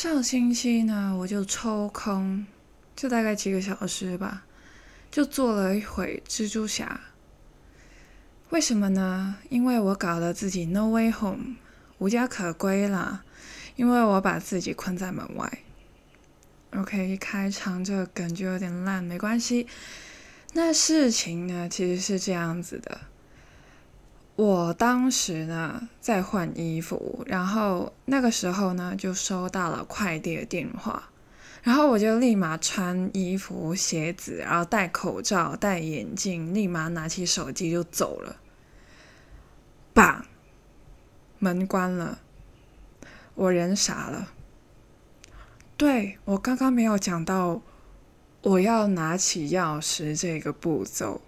上星期呢，我就抽空，就大概几个小时吧，就做了一回蜘蛛侠。为什么呢？因为我搞了自己 No Way Home，无家可归啦。因为我把自己困在门外。OK，一开场这个梗就有点烂，没关系。那事情呢，其实是这样子的。我当时呢在换衣服，然后那个时候呢就收到了快递的电话，然后我就立马穿衣服、鞋子，然后戴口罩、戴眼镜，立马拿起手机就走了。把，门关了，我人傻了。对我刚刚没有讲到，我要拿起钥匙这个步骤，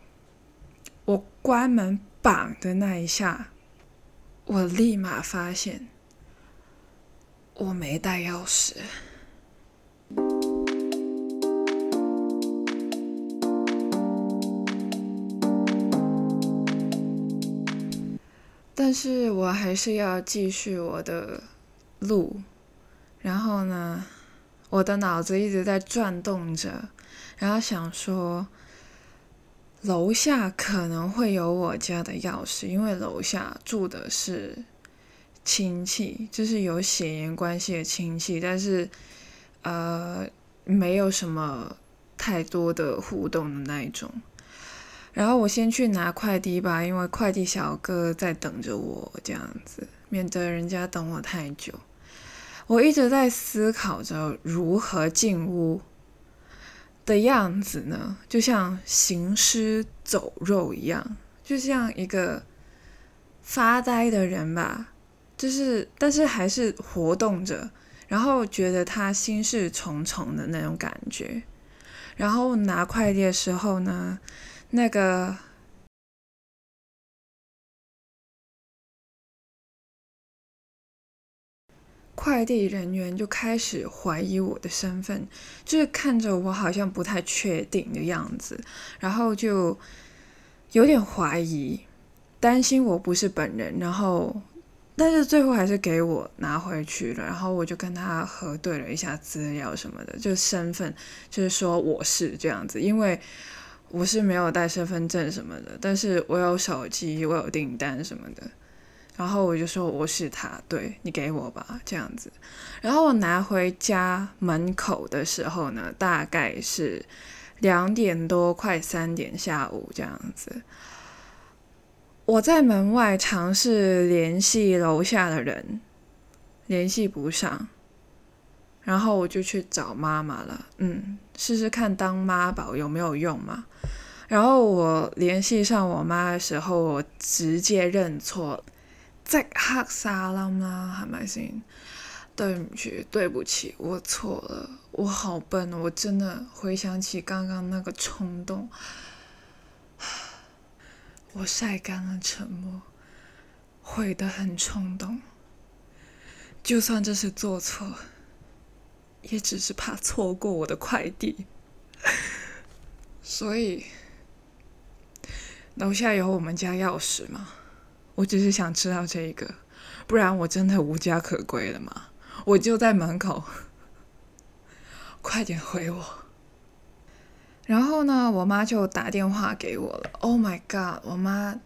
我关门。绑的那一下，我立马发现我没带钥匙。但是我还是要继续我的路。然后呢，我的脑子一直在转动着，然后想说。楼下可能会有我家的钥匙，因为楼下住的是亲戚，就是有血缘关系的亲戚，但是呃没有什么太多的互动的那一种。然后我先去拿快递吧，因为快递小哥在等着我，这样子免得人家等我太久。我一直在思考着如何进屋。的样子呢，就像行尸走肉一样，就像一个发呆的人吧，就是但是还是活动着，然后觉得他心事重重的那种感觉。然后拿快递的时候呢，那个。快递人员就开始怀疑我的身份，就是看着我好像不太确定的样子，然后就有点怀疑，担心我不是本人，然后但是最后还是给我拿回去了，然后我就跟他核对了一下资料什么的，就身份就是说我是这样子，因为我是没有带身份证什么的，但是我有手机，我有订单什么的。然后我就说我是他，对你给我吧，这样子。然后我拿回家门口的时候呢，大概是两点多，快三点下午这样子。我在门外尝试联系楼下的人，联系不上，然后我就去找妈妈了。嗯，试试看当妈宝有没有用嘛。然后我联系上我妈的时候，我直接认错。在黑沙啦嘛，係咪先？对不起，对不起，我错了，我好笨，我真的回想起刚刚那个冲动，我晒干了沉默，悔得很冲动。就算这是做错，也只是怕错过我的快递。所以，楼下有我们家钥匙吗？我只是想知道这个，不然我真的无家可归了嘛！我就在门口，快点回我。然后呢，我妈就打电话给我了。Oh my god！我妈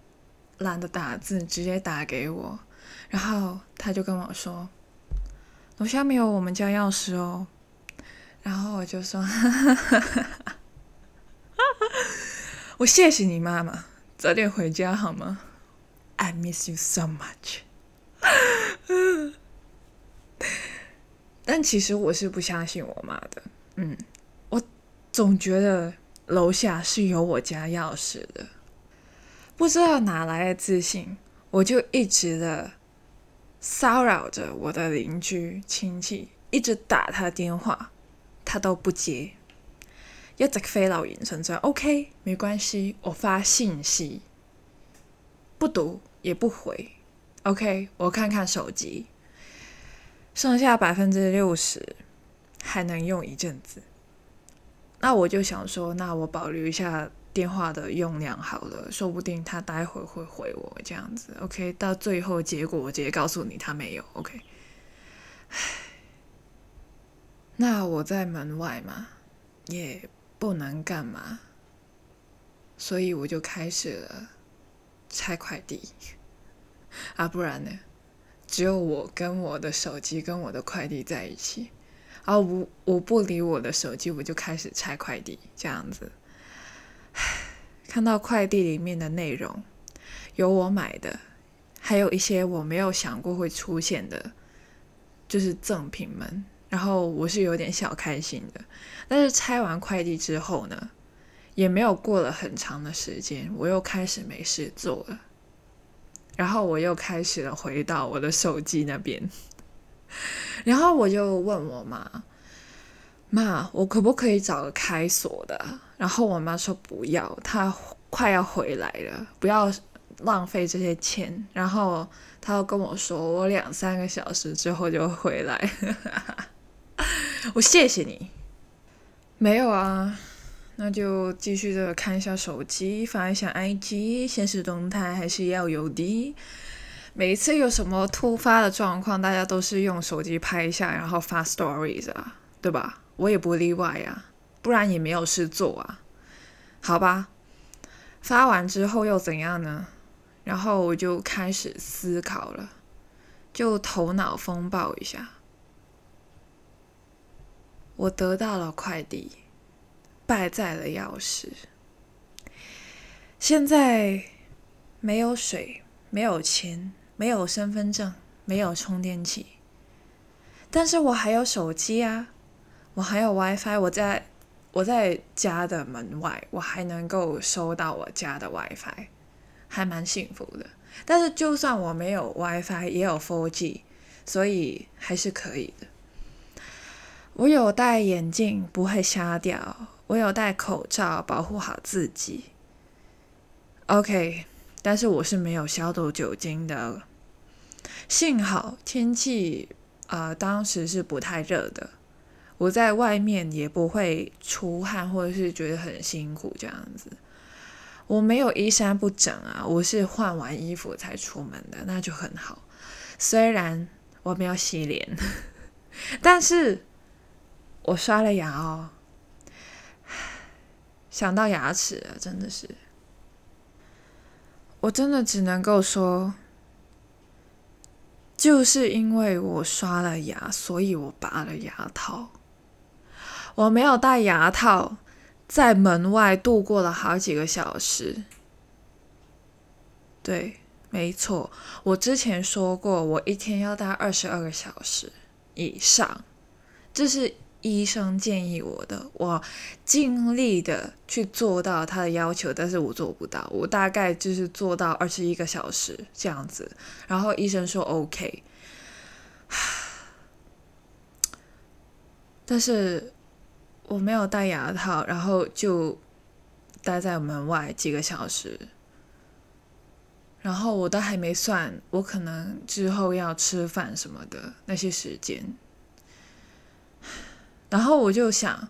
懒得打字，直接打给我。然后她就跟我说：“楼下没有我们家钥匙哦。”然后我就说：“ 我谢谢你妈妈，早点回家好吗？” I miss you so much。但其实我是不相信我妈的。嗯，我总觉得楼下是有我家钥匙的。不知道哪来的自信，我就一直的骚扰着我的邻居亲戚，一直打他电话，他都不接。一直飞老眼神着，OK，没关系，我发信息。不读也不回，OK，我看看手机，剩下百分之六十还能用一阵子。那我就想说，那我保留一下电话的用量好了，说不定他待会会回我这样子，OK。到最后结果我直接告诉你他没有，OK。那我在门外嘛，也不能干嘛，所以我就开始了拆快递。啊，不然呢，只有我跟我的手机跟我的快递在一起，啊，我我不理我的手机，我就开始拆快递，这样子，看到快递里面的内容，有我买的，还有一些我没有想过会出现的，就是赠品们。然后我是有点小开心的，但是拆完快递之后呢，也没有过了很长的时间，我又开始没事做了，然后我又开始了回到我的手机那边，然后我就问我妈：“妈，我可不可以找个开锁的？”然后我妈说：“不要，她快要回来了，不要浪费这些钱。”然后她又跟我说：“我两三个小时之后就回来。”我谢谢你。没有啊，那就继续的看一下手机，发一下 IG，现实动态还是要有的。每一次有什么突发的状况，大家都是用手机拍一下，然后发 stories 啊，对吧？我也不例外呀，不然也没有事做啊。好吧，发完之后又怎样呢？然后我就开始思考了，就头脑风暴一下。我得到了快递，败在了钥匙。现在没有水，没有钱，没有身份证，没有充电器，但是我还有手机啊，我还有 WiFi，我在我在家的门外，我还能够收到我家的 WiFi，还蛮幸福的。但是就算我没有 WiFi，也有 4G，所以还是可以的。我有戴眼镜，不会瞎掉。我有戴口罩，保护好自己。OK，但是我是没有消毒酒精的。幸好天气啊，当时是不太热的，我在外面也不会出汗，或者是觉得很辛苦这样子。我没有衣衫不整啊，我是换完衣服才出门的，那就很好。虽然我没有洗脸，但是。我刷了牙哦，想到牙齿了，真的是，我真的只能够说，就是因为我刷了牙，所以我拔了牙套。我没有戴牙套，在门外度过了好几个小时。对，没错，我之前说过，我一天要戴二十二个小时以上，这是。医生建议我的，我尽力的去做到他的要求，但是我做不到。我大概就是做到二十一个小时这样子，然后医生说 OK，但是我没有戴牙套，然后就待在门外几个小时，然后我都还没算我可能之后要吃饭什么的那些时间。然后我就想，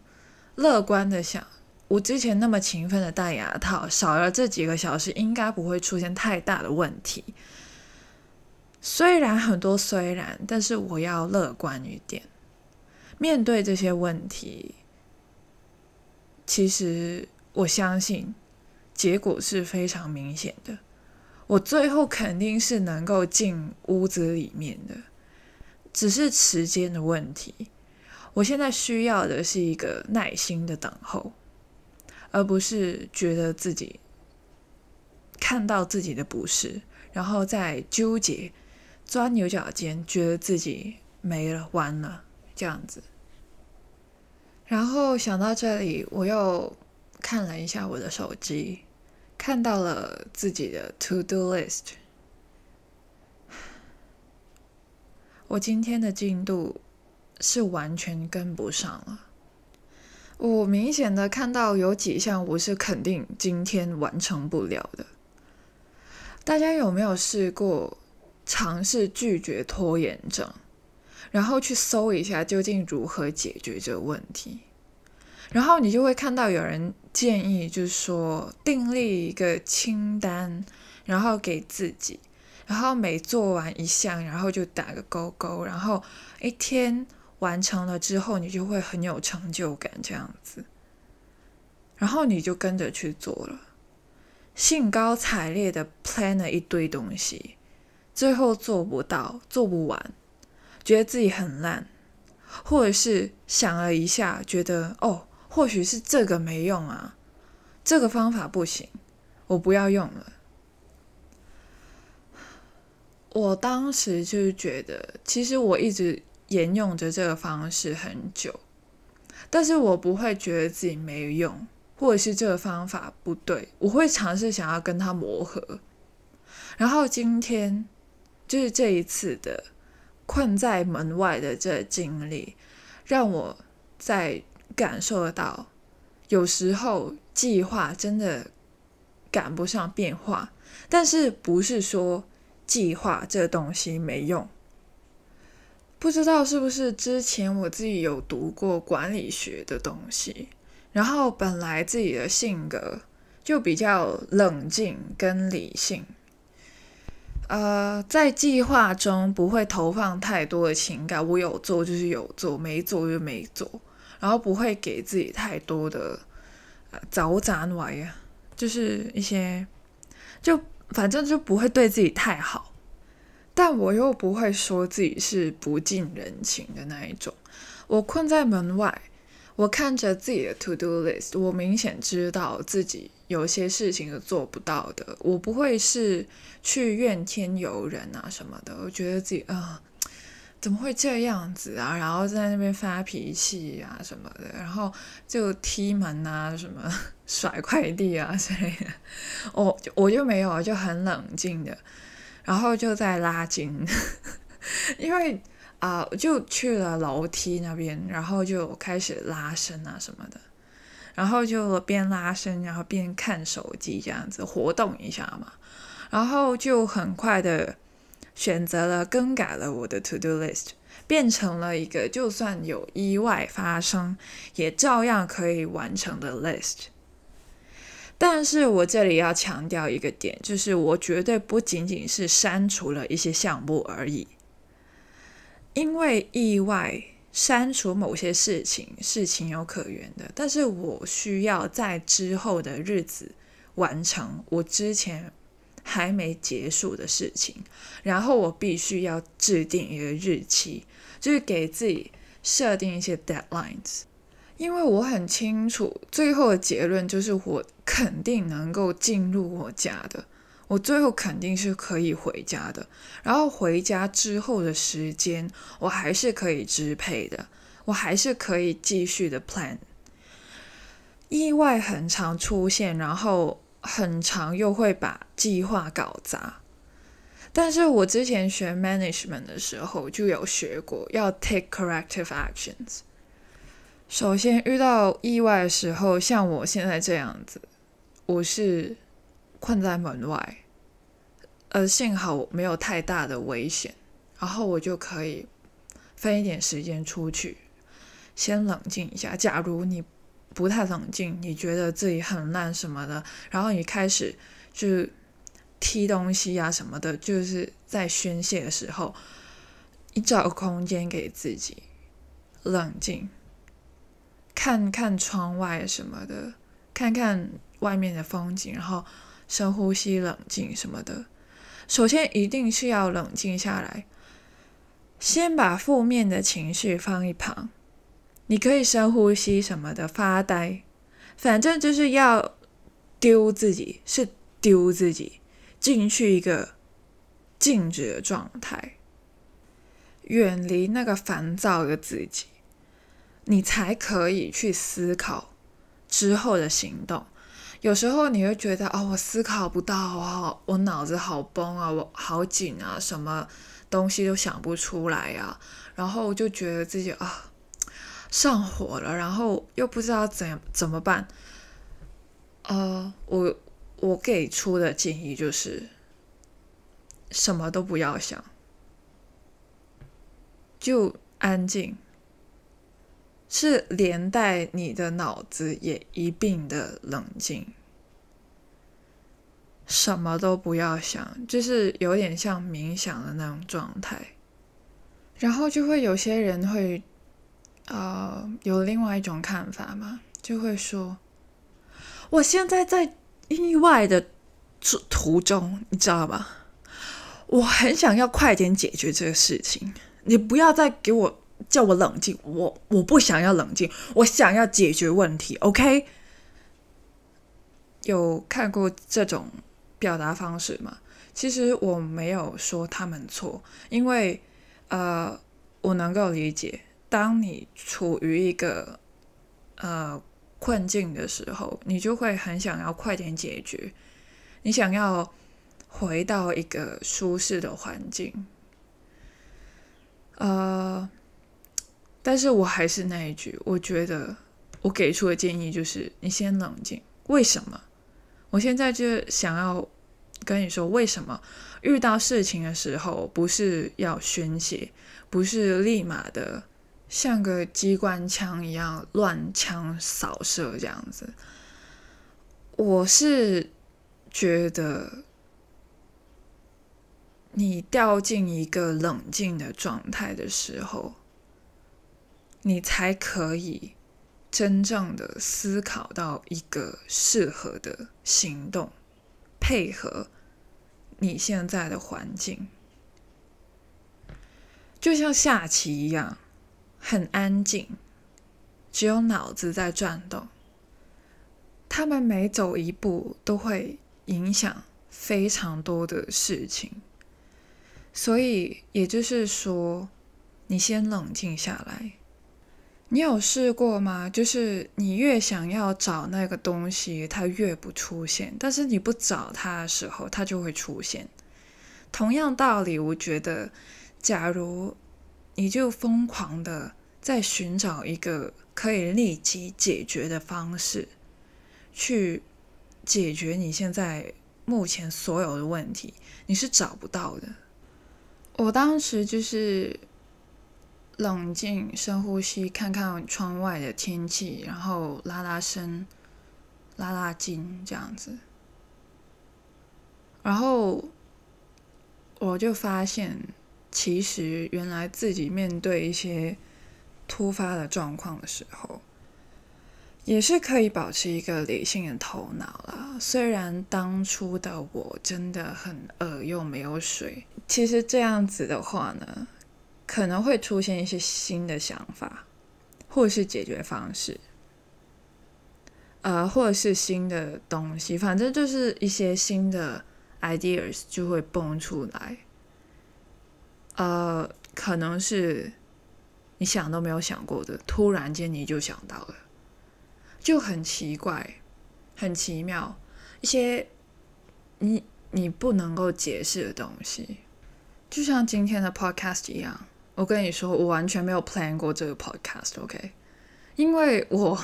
乐观的想，我之前那么勤奋的戴牙套，少了这几个小时，应该不会出现太大的问题。虽然很多虽然，但是我要乐观一点，面对这些问题，其实我相信结果是非常明显的。我最后肯定是能够进屋子里面的，只是时间的问题。我现在需要的是一个耐心的等候，而不是觉得自己看到自己的不是，然后再纠结、钻牛角尖，觉得自己没了、完了这样子。然后想到这里，我又看了一下我的手机，看到了自己的 To Do List，我今天的进度。是完全跟不上了。我明显的看到有几项我是肯定今天完成不了的。大家有没有试过尝试拒绝拖延症，然后去搜一下究竟如何解决这个问题？然后你就会看到有人建议，就是说订立一个清单，然后给自己，然后每做完一项，然后就打个勾勾，然后一天。完成了之后，你就会很有成就感，这样子，然后你就跟着去做了，兴高采烈的 plan 了一堆东西，最后做不到，做不完，觉得自己很烂，或者是想了一下，觉得哦，或许是这个没用啊，这个方法不行，我不要用了。我当时就是觉得，其实我一直。沿用着这个方式很久，但是我不会觉得自己没用，或者是这个方法不对，我会尝试想要跟他磨合。然后今天就是这一次的困在门外的这经历，让我在感受到，有时候计划真的赶不上变化，但是不是说计划这东西没用。不知道是不是之前我自己有读过管理学的东西，然后本来自己的性格就比较冷静跟理性，呃，在计划中不会投放太多的情感，我有做就是有做，没做就没做，然后不会给自己太多的呃早展玩呀，就是一些就反正就不会对自己太好。但我又不会说自己是不近人情的那一种。我困在门外，我看着自己的 to do list，我明显知道自己有些事情是做不到的。我不会是去怨天尤人啊什么的。我觉得自己啊，怎么会这样子啊？然后在那边发脾气啊什么的，然后就踢门啊什么 甩快递啊之类的。我我就没有，就很冷静的。然后就在拉筋，因为啊，我就去了楼梯那边，然后就开始拉伸啊什么的，然后就边拉伸，然后边看手机这样子活动一下嘛，然后就很快的选择了更改了我的 to do list，变成了一个就算有意外发生，也照样可以完成的 list。但是我这里要强调一个点，就是我绝对不仅仅是删除了一些项目而已，因为意外删除某些事情是情有可原的，但是我需要在之后的日子完成我之前还没结束的事情，然后我必须要制定一个日期，就是给自己设定一些 deadlines。因为我很清楚，最后的结论就是我肯定能够进入我家的，我最后肯定是可以回家的。然后回家之后的时间，我还是可以支配的，我还是可以继续的 plan。意外很常出现，然后很长又会把计划搞砸。但是我之前学 management 的时候就有学过，要 take corrective actions。首先遇到意外的时候，像我现在这样子，我是困在门外，呃，幸好没有太大的危险，然后我就可以分一点时间出去，先冷静一下。假如你不太冷静，你觉得自己很烂什么的，然后你开始就踢东西啊什么的，就是在宣泄的时候，你找空间给自己冷静。看看窗外什么的，看看外面的风景，然后深呼吸、冷静什么的。首先一定是要冷静下来，先把负面的情绪放一旁。你可以深呼吸什么的，发呆，反正就是要丢自己，是丢自己进去一个静止的状态，远离那个烦躁的自己。你才可以去思考之后的行动。有时候你会觉得，哦，我思考不到啊，我脑子好崩啊，我好紧啊，什么东西都想不出来呀，然后就觉得自己啊上火了，然后又不知道怎怎么办。呃，我我给出的建议就是，什么都不要想，就安静。是连带你的脑子也一并的冷静，什么都不要想，就是有点像冥想的那种状态。然后就会有些人会呃，有另外一种看法嘛，就会说，我现在在意外的途途中，你知道吧？我很想要快点解决这个事情，你不要再给我叫我冷静，我我不想要冷静，我想要解决问题，OK？有看过这种表达方式吗？其实我没有说他们错，因为呃，我能够理解，当你处于一个呃困境的时候，你就会很想要快点解决，你想要回到一个舒适的环境。呃，但是我还是那一句，我觉得我给出的建议就是，你先冷静。为什么？我现在就想要跟你说，为什么遇到事情的时候不是要宣泄，不是立马的像个机关枪一样乱枪扫射这样子？我是觉得你掉进一个冷静的状态的时候，你才可以。真正的思考到一个适合的行动，配合你现在的环境，就像下棋一样，很安静，只有脑子在转动。他们每走一步都会影响非常多的事情，所以也就是说，你先冷静下来。你有试过吗？就是你越想要找那个东西，它越不出现；但是你不找它的时候，它就会出现。同样道理，我觉得，假如你就疯狂的在寻找一个可以立即解决的方式，去解决你现在目前所有的问题，你是找不到的。我当时就是。冷静，深呼吸，看看窗外的天气，然后拉拉伸，拉拉筋，这样子。然后我就发现，其实原来自己面对一些突发的状况的时候，也是可以保持一个理性的头脑啦。虽然当初的我真的很饿又没有水，其实这样子的话呢。可能会出现一些新的想法，或者是解决方式，呃，或者是新的东西，反正就是一些新的 ideas 就会蹦出来。呃，可能是你想都没有想过的，突然间你就想到了，就很奇怪，很奇妙，一些你你不能够解释的东西，就像今天的 podcast 一样。我跟你说，我完全没有 plan 过这个 podcast，OK？因为我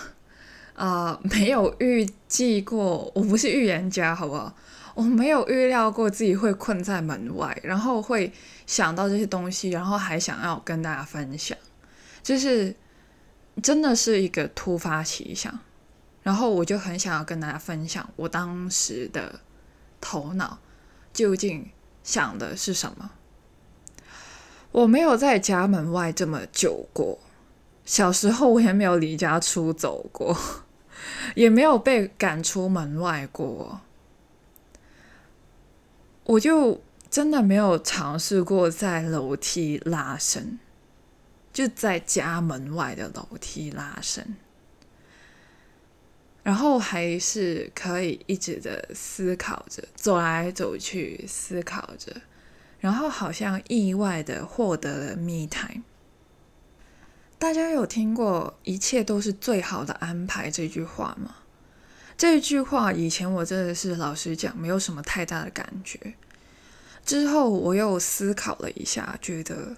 啊没有预计过，我不是预言家，好不好？我没有预料过自己会困在门外，然后会想到这些东西，然后还想要跟大家分享，就是真的是一个突发奇想，然后我就很想要跟大家分享我当时的头脑究竟想的是什么。我没有在家门外这么久过，小时候我也没有离家出走过，也没有被赶出门外过，我就真的没有尝试过在楼梯拉伸，就在家门外的楼梯拉伸，然后还是可以一直的思考着，走来走去，思考着。然后好像意外的获得了 me time。大家有听过“一切都是最好的安排”这句话吗？这句话以前我真的是老实讲，没有什么太大的感觉。之后我又思考了一下，觉得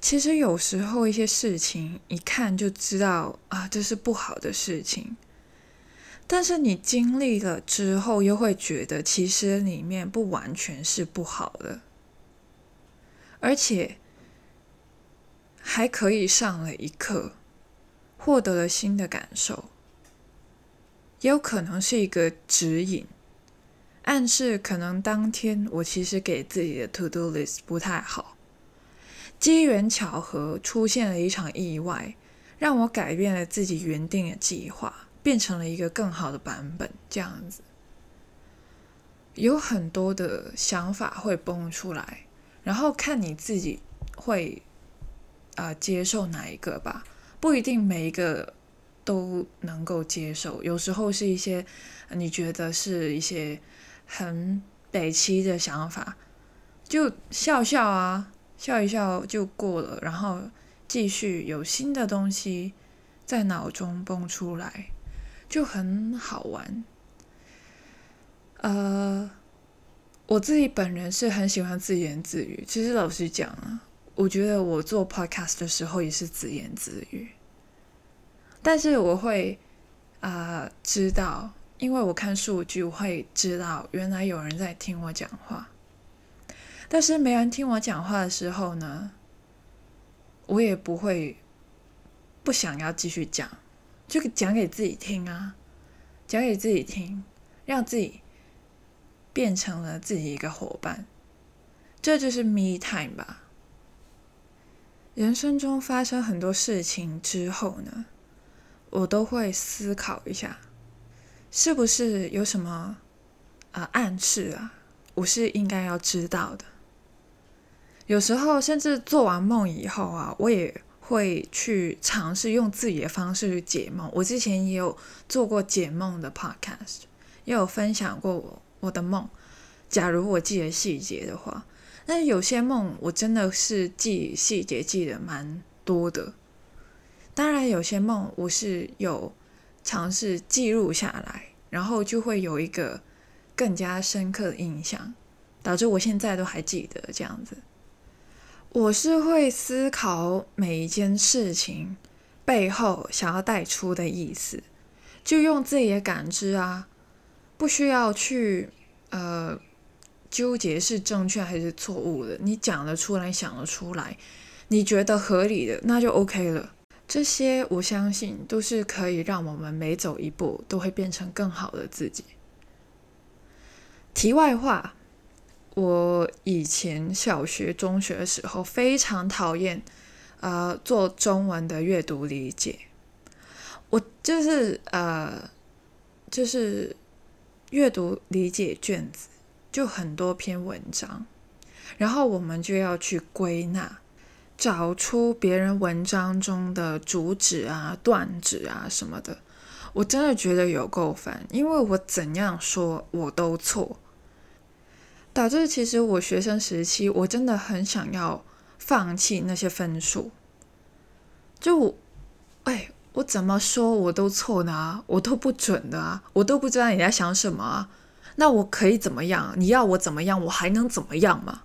其实有时候一些事情一看就知道啊，这是不好的事情。但是你经历了之后，又会觉得其实里面不完全是不好的，而且还可以上了一课，获得了新的感受，也有可能是一个指引，暗示可能当天我其实给自己的 to do list 不太好，机缘巧合出现了一场意外，让我改变了自己原定的计划，变成了一个更好的版本。这样子，有很多的想法会蹦出来，然后看你自己会啊接受哪一个吧，不一定每一个都能够接受。有时候是一些你觉得是一些很北七的想法，就笑笑啊，笑一笑就过了，然后。继续有新的东西在脑中蹦出来，就很好玩。呃，我自己本人是很喜欢自言自语。其实老实讲啊，我觉得我做 podcast 的时候也是自言自语。但是我会啊知道，因为我看数据，我会知道原来有人在听我讲话。但是没人听我讲话的时候呢？我也不会不想要继续讲，就讲给自己听啊，讲给自己听，让自己变成了自己一个伙伴，这就是 me time 吧。人生中发生很多事情之后呢，我都会思考一下，是不是有什么啊暗示啊，我是应该要知道的。有时候甚至做完梦以后啊，我也会去尝试用自己的方式去解梦。我之前也有做过解梦的 podcast，也有分享过我我的梦。假如我记得细节的话，那有些梦我真的是记细节记得蛮多的。当然，有些梦我是有尝试记录下来，然后就会有一个更加深刻的印象，导致我现在都还记得这样子。我是会思考每一件事情背后想要带出的意思，就用自己的感知啊，不需要去呃纠结是正确还是错误的。你讲得出来，想得出来，你觉得合理的，那就 OK 了。这些我相信都是可以让我们每走一步都会变成更好的自己。题外话。我以前小学、中学的时候非常讨厌，呃，做中文的阅读理解。我就是呃，就是阅读理解卷子，就很多篇文章，然后我们就要去归纳，找出别人文章中的主旨啊、断旨啊什么的。我真的觉得有够烦，因为我怎样说我都错。导致其实我学生时期，我真的很想要放弃那些分数。就，哎，我怎么说我都错的啊，我都不准的啊，我都不知道你在想什么啊。那我可以怎么样？你要我怎么样？我还能怎么样吗？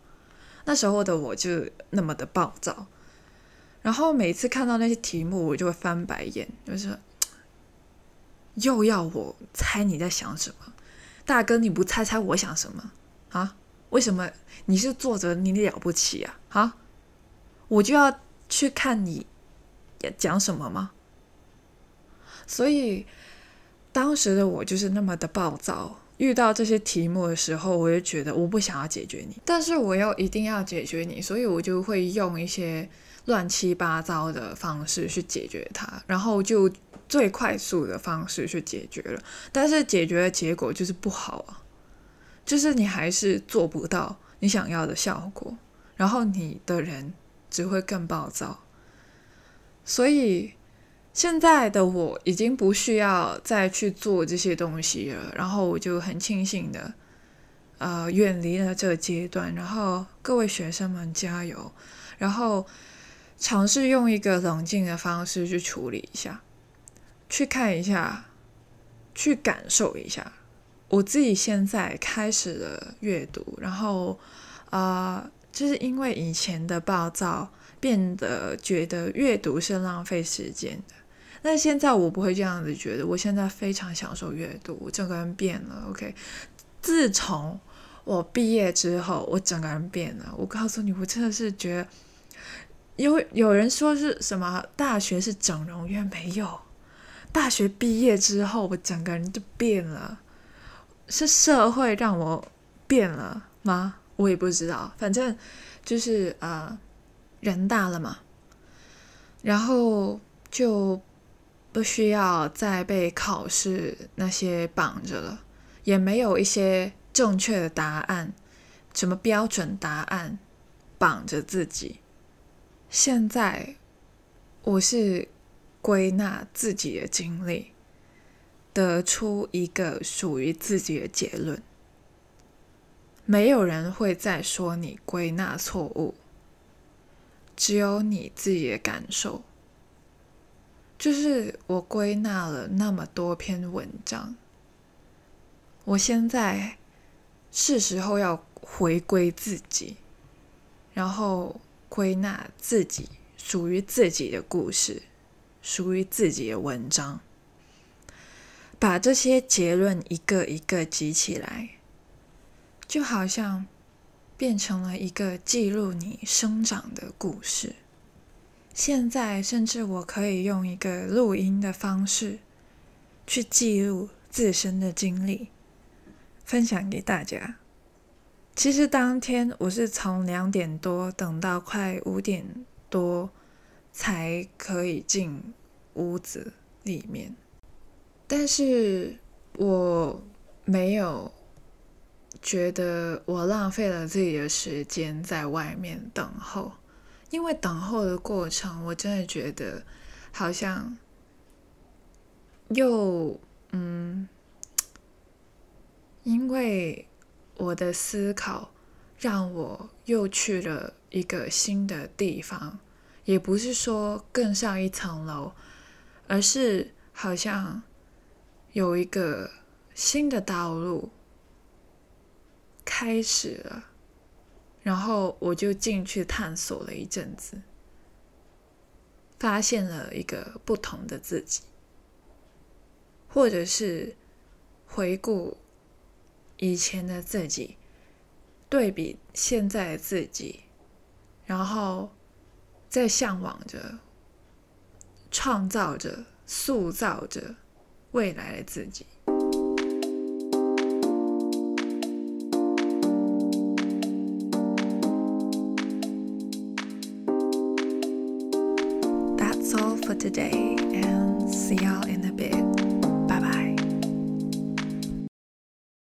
那时候的我就那么的暴躁，然后每次看到那些题目，我就会翻白眼，就是又要我猜你在想什么，大哥，你不猜猜我想什么啊？为什么你是作者，你了不起啊？啊，我就要去看你讲什么吗？所以当时的我就是那么的暴躁，遇到这些题目的时候，我就觉得我不想要解决你，但是我又一定要解决你，所以我就会用一些乱七八糟的方式去解决它，然后就最快速的方式去解决了，但是解决的结果就是不好啊。就是你还是做不到你想要的效果，然后你的人只会更暴躁。所以现在的我已经不需要再去做这些东西了，然后我就很庆幸的，呃，远离了这个阶段。然后各位学生们加油，然后尝试用一个冷静的方式去处理一下，去看一下，去感受一下。我自己现在开始了阅读，然后，啊，就是因为以前的暴躁，变得觉得阅读是浪费时间的。那现在我不会这样子觉得，我现在非常享受阅读，我整个人变了。OK，自从我毕业之后，我整个人变了。我告诉你，我真的是觉得，有有人说是什么大学是整容院，没有，大学毕业之后，我整个人就变了。是社会让我变了吗？我也不知道，反正就是呃，人大了嘛，然后就不需要再被考试那些绑着了，也没有一些正确的答案，什么标准答案绑着自己。现在我是归纳自己的经历，得出一个属于自己的结论。没有人会再说你归纳错误，只有你自己的感受。就是我归纳了那么多篇文章，我现在是时候要回归自己，然后。归纳自己属于自己的故事，属于自己的文章，把这些结论一个一个集起来，就好像变成了一个记录你生长的故事。现在，甚至我可以用一个录音的方式去记录自身的经历，分享给大家。其实当天我是从两点多等到快五点多才可以进屋子里面，但是我没有觉得我浪费了自己的时间在外面等候，因为等候的过程我真的觉得好像又嗯，因为。我的思考让我又去了一个新的地方，也不是说更上一层楼，而是好像有一个新的道路开始了，然后我就进去探索了一阵子，发现了一个不同的自己，或者是回顾。以前的自己对比现在的自己，然后在向往着、创造着、塑造着未来的自己。